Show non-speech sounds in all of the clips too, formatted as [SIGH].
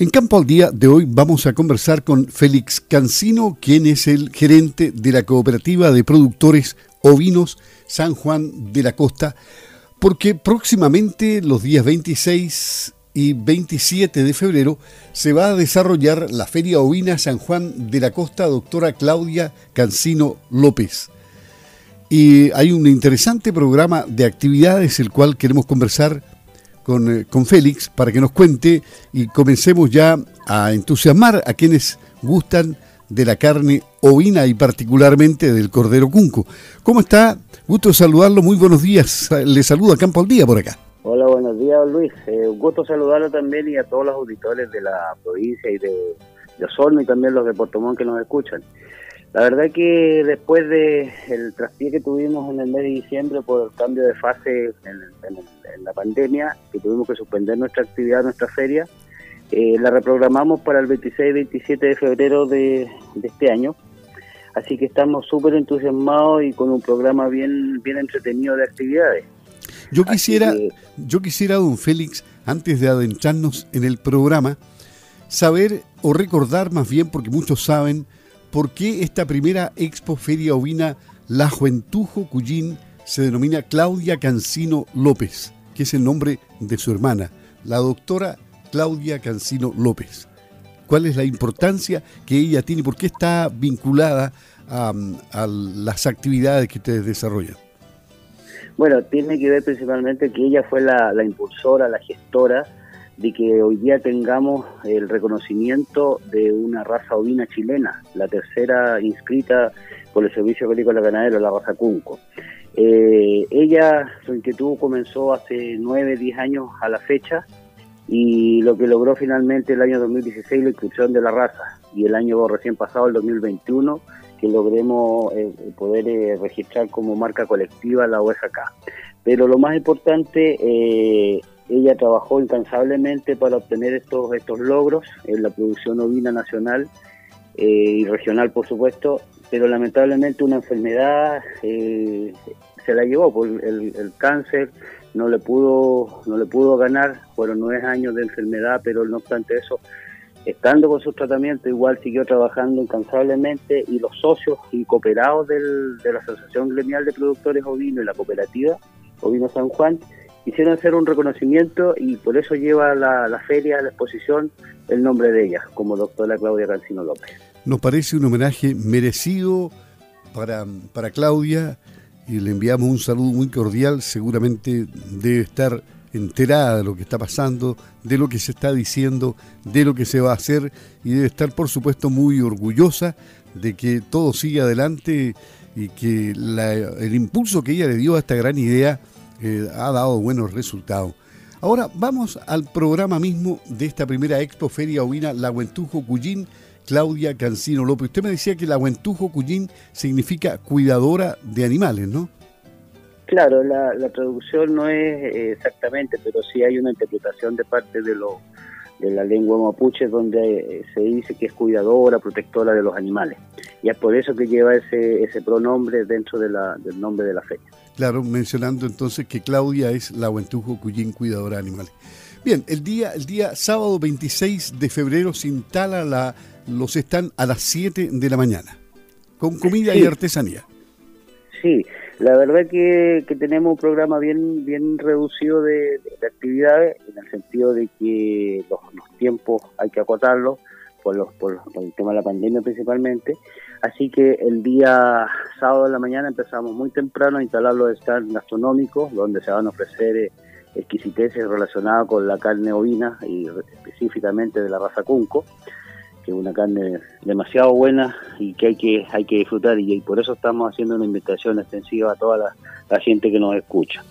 En Campo al Día de hoy vamos a conversar con Félix Cancino, quien es el gerente de la Cooperativa de Productores Ovinos San Juan de la Costa, porque próximamente los días 26 y 27 de febrero se va a desarrollar la Feria Ovina San Juan de la Costa, doctora Claudia Cancino López. Y hay un interesante programa de actividades, el cual queremos conversar con, eh, con Félix para que nos cuente y comencemos ya a entusiasmar a quienes gustan de la carne ovina y particularmente del cordero cunco. ¿Cómo está? Gusto saludarlo, muy buenos días. Le saluda Campo al Día por acá. Hola, buenos días, Luis. Eh, un gusto saludarlo también y a todos los auditores de la provincia y de, de Osorno y también los de Puerto Montt que nos escuchan. La verdad que después de el traspié que tuvimos en el mes de diciembre por el cambio de fase en, la pandemia, que tuvimos que suspender nuestra actividad, nuestra feria, eh, la reprogramamos para el 26 y 27 de febrero de, este año. Así que estamos súper entusiasmados y con un programa bien, bien entretenido de actividades. Yo quisiera, yo quisiera, don Félix, antes de adentrarnos en el programa, saber o recordar más bien, porque muchos saben, por qué esta primera Expo Feria Ovina La Juentujo Cuyín se denomina Claudia Cancino López, que es el nombre de su hermana, la doctora Claudia Cancino López. ¿Cuál es la importancia que ella tiene? ¿Por qué está vinculada a, a las actividades que ustedes desarrollan? Bueno, tiene que ver principalmente que ella fue la, impulsora, la gestora de que hoy día tengamos el reconocimiento de una raza ovina chilena, la tercera inscrita por el Servicio Agrícola Ganadero, la raza Cunco. Eh, ella, su inquietud comenzó hace nueve, diez años a la fecha y lo que logró finalmente el año 2016 la inscripción de la raza y el año recién pasado, el 2021, que logremos eh, poder eh, registrar como marca colectiva la OSK. Pero lo más importante, ella trabajó incansablemente para obtener estos, estos logros en la producción ovina nacional y regional, por supuesto, pero lamentablemente una enfermedad se la llevó por el, el, cáncer, no le pudo no le pudo ganar, fueron nueve años de enfermedad, pero no obstante eso estando con su tratamiento, igual siguió trabajando incansablemente y los socios y cooperados de la Asociación Gremial de Productores Ovinos y la cooperativa Ovino San Juan quisieron hacer un reconocimiento y por eso lleva la, la feria, la exposición, el nombre de ella, como doctora Claudia Cancino López. Nos parece un homenaje merecido para, para Claudia y le enviamos un saludo muy cordial, seguramente debe estar enterada de lo que está pasando, de lo que se está diciendo, de lo que se va a hacer y debe estar por supuesto muy orgullosa de que todo siga adelante y que el impulso que ella le dio a esta gran idea eh, ha dado buenos resultados. Ahora vamos al programa mismo de esta primera Expo Feria Ovina La Huentujo Cuyín, Claudia Cancino López. Usted me decía que la Huentujo Cuyín significa cuidadora de animales, ¿no? Claro, la, traducción no es eh, exactamente, pero sí hay una interpretación de parte de, lo, de la lengua mapuche donde eh, se dice que es cuidadora, protectora de los animales. Y es por eso que lleva ese, ese pronombre dentro de la, del nombre de la fecha. Claro, mencionando entonces que Claudia es la Huentujo Cuyín, cuidadora de animales. Bien, el día, el día sábado 26 de febrero se instala la, los están a las 7 de la mañana, con comida y artesanía. Sí, la verdad que, que tenemos un programa bien bien reducido de, actividades, en el sentido de que los, tiempos hay que acotarlos por, los, por, el tema de la pandemia principalmente. Así que el día sábado de la mañana empezamos muy temprano a instalar los stands gastronómicos, donde se van a ofrecer eh, exquisiteces relacionadas con la carne ovina y específicamente de la raza Cunco que es una carne demasiado buena y que hay que hay que disfrutar y, por eso estamos haciendo una invitación extensiva a toda la, gente que nos escucha.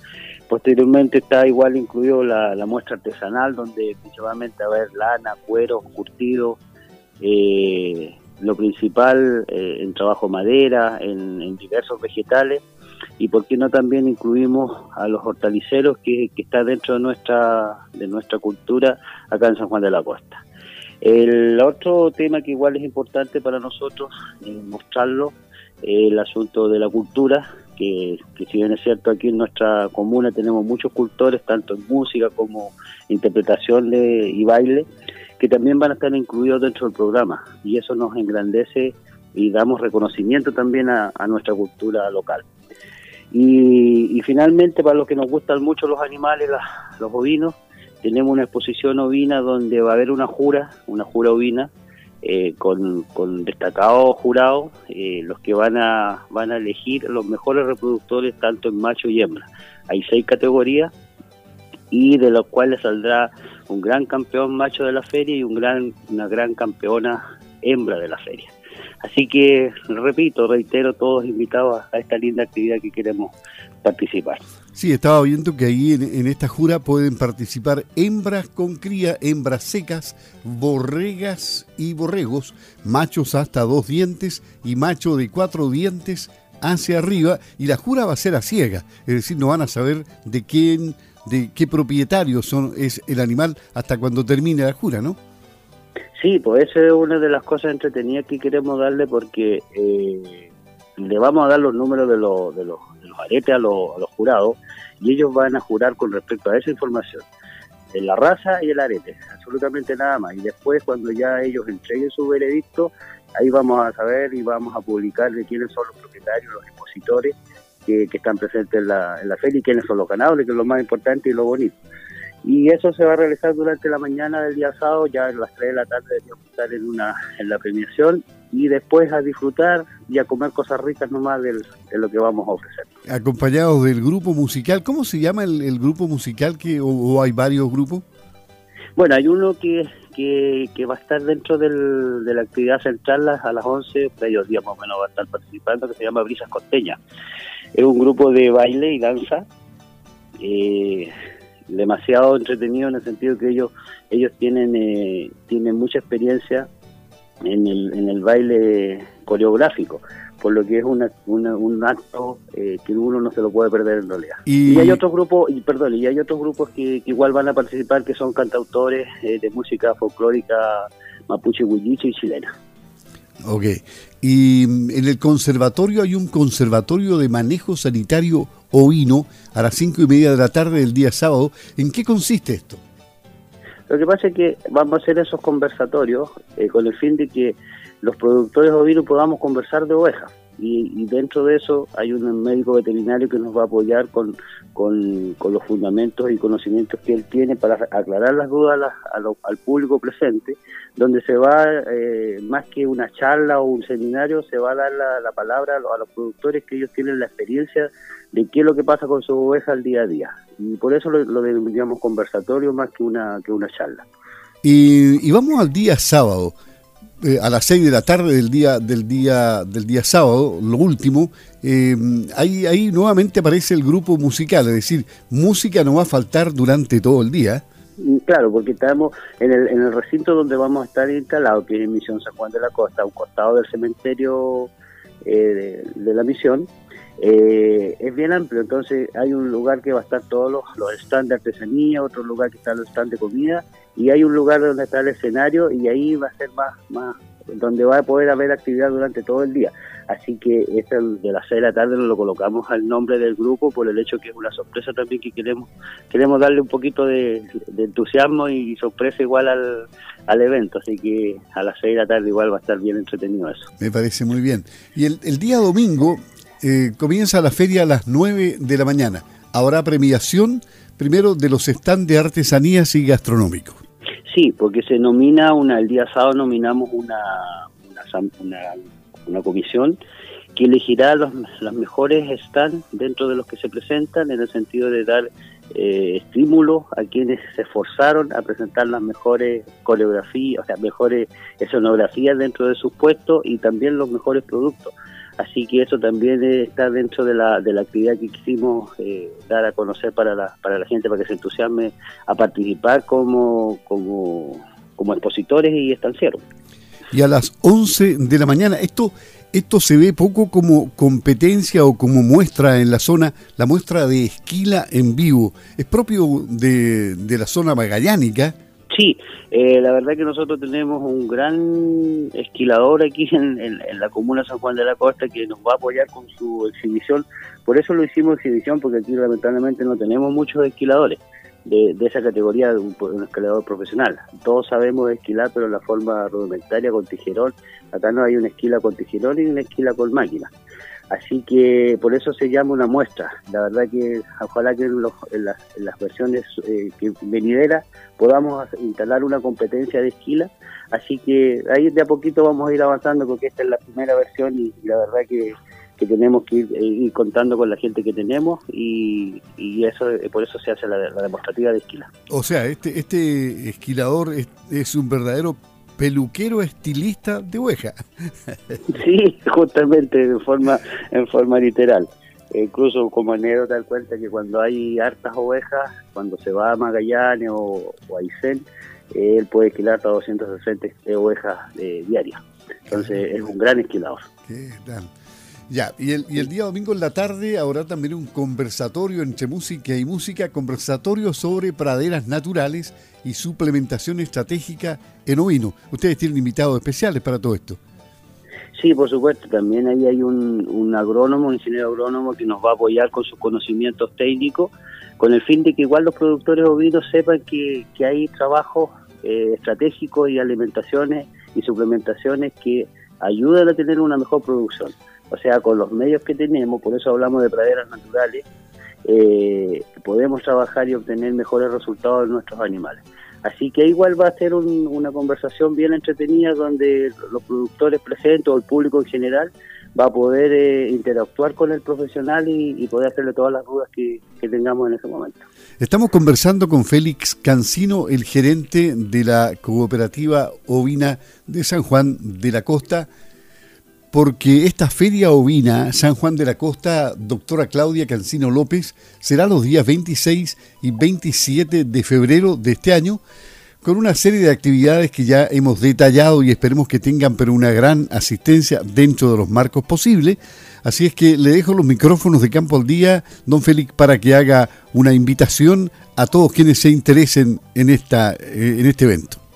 Posteriormente está igual incluido la, muestra artesanal donde principalmente va a haber lana, cuero, curtido, eh, lo principal eh, en trabajo madera, en, diversos vegetales y por qué no también incluimos a los hortaliceros que, que está dentro de nuestra de nuestra cultura acá en San Juan de la Costa. El otro tema que igual es importante para nosotros eh, mostrarlo es el asunto de la cultura, que, si bien es cierto aquí en nuestra comuna tenemos muchos cultores, tanto en música como interpretación de, y baile, que también van a estar incluidos dentro del programa y eso nos engrandece y damos reconocimiento también a, nuestra cultura local. Y, finalmente, para los que nos gustan mucho los animales, los ovinos, tenemos una exposición ovina donde va a haber una jura, una jura ovina, eh, con, destacados jurados, eh, los que van a, van a elegir los mejores reproductores tanto en macho y hembra. Hay seis categorías y de los cuales saldrá un gran campeón macho de la feria y un gran, una gran campeona hembra de la feria. Así que, repito, reitero, todos invitados a esta linda actividad que queremos participar. Sí, estaba viendo que ahí en, esta jura pueden participar hembras con cría, hembras secas, borregas y borregos, machos hasta dos dientes y macho de cuatro dientes hacia arriba y la jura va a ser a ciega, es decir, no van a saber de quién, de qué propietario son, es el animal hasta cuando termine la jura, ¿no? Sí, pues esa es una de las cosas entretenidas que queremos darle porque eh, le vamos a dar los números de, los, de, los, aretes a los, jurados y ellos van a jurar con respecto a esa información, de la raza y el arete, absolutamente nada más. Y después cuando ya ellos entreguen su veredicto, ahí vamos a saber y vamos a publicar de quiénes son los propietarios, los expositores que, están presentes en la, en la feria y quiénes son los ganadores, que es lo más importante y lo bonito. Y eso se va a realizar durante la mañana del día sábado, ya a las 3 de la tarde deberíamos estar en, una, en la premiación y después a disfrutar y a comer cosas ricas nomás de lo que vamos a ofrecer. Acompañados del grupo musical, ¿cómo se llama el, grupo musical que, o, hay varios grupos? Bueno, hay uno que, que, va a estar dentro del, de la actividad central a las 11, medios días más o menos va a estar participando, que se llama Brisas Costeña. Es un grupo de baile y danza. Eh, demasiado entretenido en el sentido que ellos ellos tienen eh, tienen mucha experiencia en el, en el baile coreográfico por lo que es una, un acto eh, que uno no se lo puede perder en realidad y, hay otros grupos y perdón y hay otros grupos que, igual van a participar que son cantautores eh, de música folclórica mapuche huilliche y chilena Ok. Y mm, en el conservatorio hay un conservatorio de manejo sanitario ovino a las cinco y media de la tarde del día sábado. ¿En qué consiste esto? Lo que pasa es que vamos a hacer esos conversatorios eh, con el fin de que los productores ovinos podamos conversar de ovejas y, dentro de eso hay un médico veterinario que nos va a apoyar con, con, los fundamentos y conocimientos que él tiene para aclarar las dudas al público presente, donde se va, eh, más que una charla o un seminario, se va a dar la, palabra a los, productores que ellos tienen la experiencia de qué es lo que pasa con su oveja al día a día. Y por eso lo, lo denominamos conversatorio más que una, que una charla. Y, y vamos al día sábado. Eh, a las 6 de la tarde del día del día del día sábado, lo último, eh, ahí, ahí nuevamente aparece el grupo musical, es decir, música no va a faltar durante todo el día. Mm, claro, porque estamos en el, en el recinto donde vamos a estar instalados, que es Misión San Juan de la Costa, a un costado del cementerio eh, de, la misión, es bien amplio, entonces hay un lugar que va a estar todos los, los stands de artesanía, otro lugar que está los stands de comida y hay un lugar donde está el escenario y ahí va a ser más, más donde va a poder haber actividad durante todo el día. Así que este de las 6 de la tarde lo colocamos al nombre del grupo por el hecho que es una sorpresa también que queremos queremos darle un poquito de, entusiasmo y sorpresa igual al, al, evento. Así que a las 6 de la tarde igual va a estar bien entretenido eso. Me parece muy bien. Y el día domingo eh, comienza la feria a las 9 de la mañana. Habrá premiación primero de los stands de artesanías y gastronómicos. Sí, porque se nomina, una, el día sábado nominamos una, una, una, comisión que elegirá los, los, mejores stands dentro de los que se presentan en el sentido de dar eh, estímulos a quienes se esforzaron a presentar las mejores coreografías, o sea, mejores escenografías dentro de sus puestos y también los mejores productos. Así que eso también está dentro de la, de la actividad que quisimos eh, dar a conocer para la, para la gente, para que se entusiasme a participar como, como, como expositores y estancieros. Y a las 11 de la mañana, esto, esto se ve poco como competencia o como muestra en la zona, la muestra de esquila en vivo. Es propio de, de la zona magallánica Sí, eh, la verdad que nosotros tenemos un gran esquilador aquí en, la comuna San Juan de la Costa que nos va a apoyar con su exhibición. Por eso lo hicimos exhibición, porque aquí lamentablemente no tenemos muchos esquiladores. de, esa categoría de un, escalador profesional. Todos sabemos esquilar, pero en la forma rudimentaria con tijerón. Acá no hay una esquila con tijerón y una esquila con máquina. Así que por eso se llama una muestra. La verdad que ojalá que en, las, versiones eh, que venideras podamos instalar una competencia de esquila. Así que ahí de a poquito vamos a ir avanzando porque esta es la primera versión y, la verdad que, tenemos que eh, ir, contando con la gente que tenemos y, eso eh, por eso se hace la, demostrativa de esquila. O sea, este, este esquilador es un verdadero peluquero estilista de oveja. [LAUGHS] Sí, justamente en forma, en forma literal. Incluso como anécdota tal cuenta que cuando hay hartas ovejas, cuando se va a Magallanes o, a Aysén, él puede esquilar hasta 260 ovejas eh, diarias. Entonces es un gran esquilador. Qué gran. Ya, y el, y el día domingo en la tarde habrá también un conversatorio entre música y música, conversatorio sobre praderas naturales y suplementación estratégica en ovino. Ustedes tienen invitados especiales para todo esto. Sí, por supuesto, también ahí hay un, un agrónomo, un ingeniero agrónomo que nos va a apoyar con sus conocimientos técnicos, con el fin de que igual los productores ovinos sepan que, que hay trabajos eh, estratégicos y alimentaciones y suplementaciones que ayudan a tener una mejor producción o sea, con los medios que tenemos, por eso hablamos de praderas naturales, eh, podemos trabajar y obtener mejores resultados de nuestros animales. Así que igual va a ser una conversación bien entretenida donde los productores presentes o el público en general va a poder eh, interactuar con el profesional y, poder hacerle todas las dudas que, tengamos en ese momento. Estamos conversando con Félix Cancino, el gerente de la cooperativa ovina de San Juan de la Costa porque esta feria ovina San Juan de la Costa, doctora Claudia Cancino López, será los días 26 y 27 de febrero de este año, con una serie de actividades que ya hemos detallado y esperemos que tengan pero una gran asistencia dentro de los marcos posibles. Así es que le dejo los micrófonos de campo al día, don Félix, para que haga una invitación a todos quienes se interesen en, esta, eh, en este evento.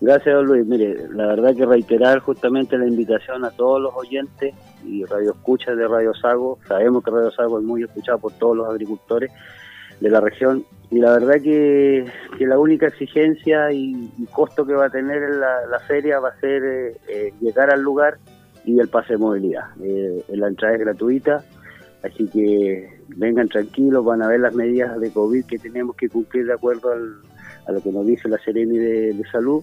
Gracias, Luis. Mire, la verdad que reiterar justamente la invitación a todos los oyentes y radio escuchas de Radio Sago. Sabemos que Radio Sago es muy escuchado por todos los agricultores de la región y la verdad que, la única exigencia y, costo que va a tener la, feria va a ser eh, eh, llegar al lugar y el pase de movilidad. Eh, la entrada es gratuita, así que vengan tranquilos, van a ver las medidas de COVID que tenemos que cumplir de acuerdo al a lo que nos dice la Seremi de, Salud.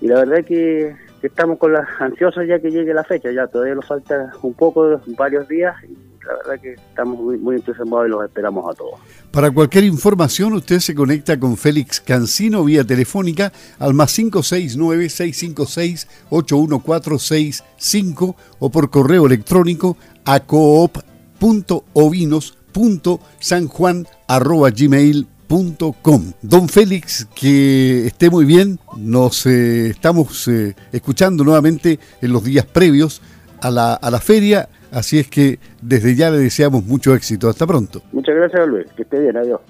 Y la verdad que, estamos con las ansiosos ya que llegue la fecha, ya todavía nos falta un poco, varios días, y la verdad que estamos muy, muy entusiasmados y los esperamos a todos. Para cualquier información, usted se conecta con Félix Cancino vía telefónica al más 569-656-81465 o por correo electrónico a coop.ovinos.sanjuan.gmail.com Don Félix, que esté muy bien. Nos eh, estamos eh, escuchando nuevamente en los días previos a la, a la feria. Así es que desde ya le deseamos mucho éxito. Hasta pronto. Muchas gracias, Luis. Que esté bien. Adiós.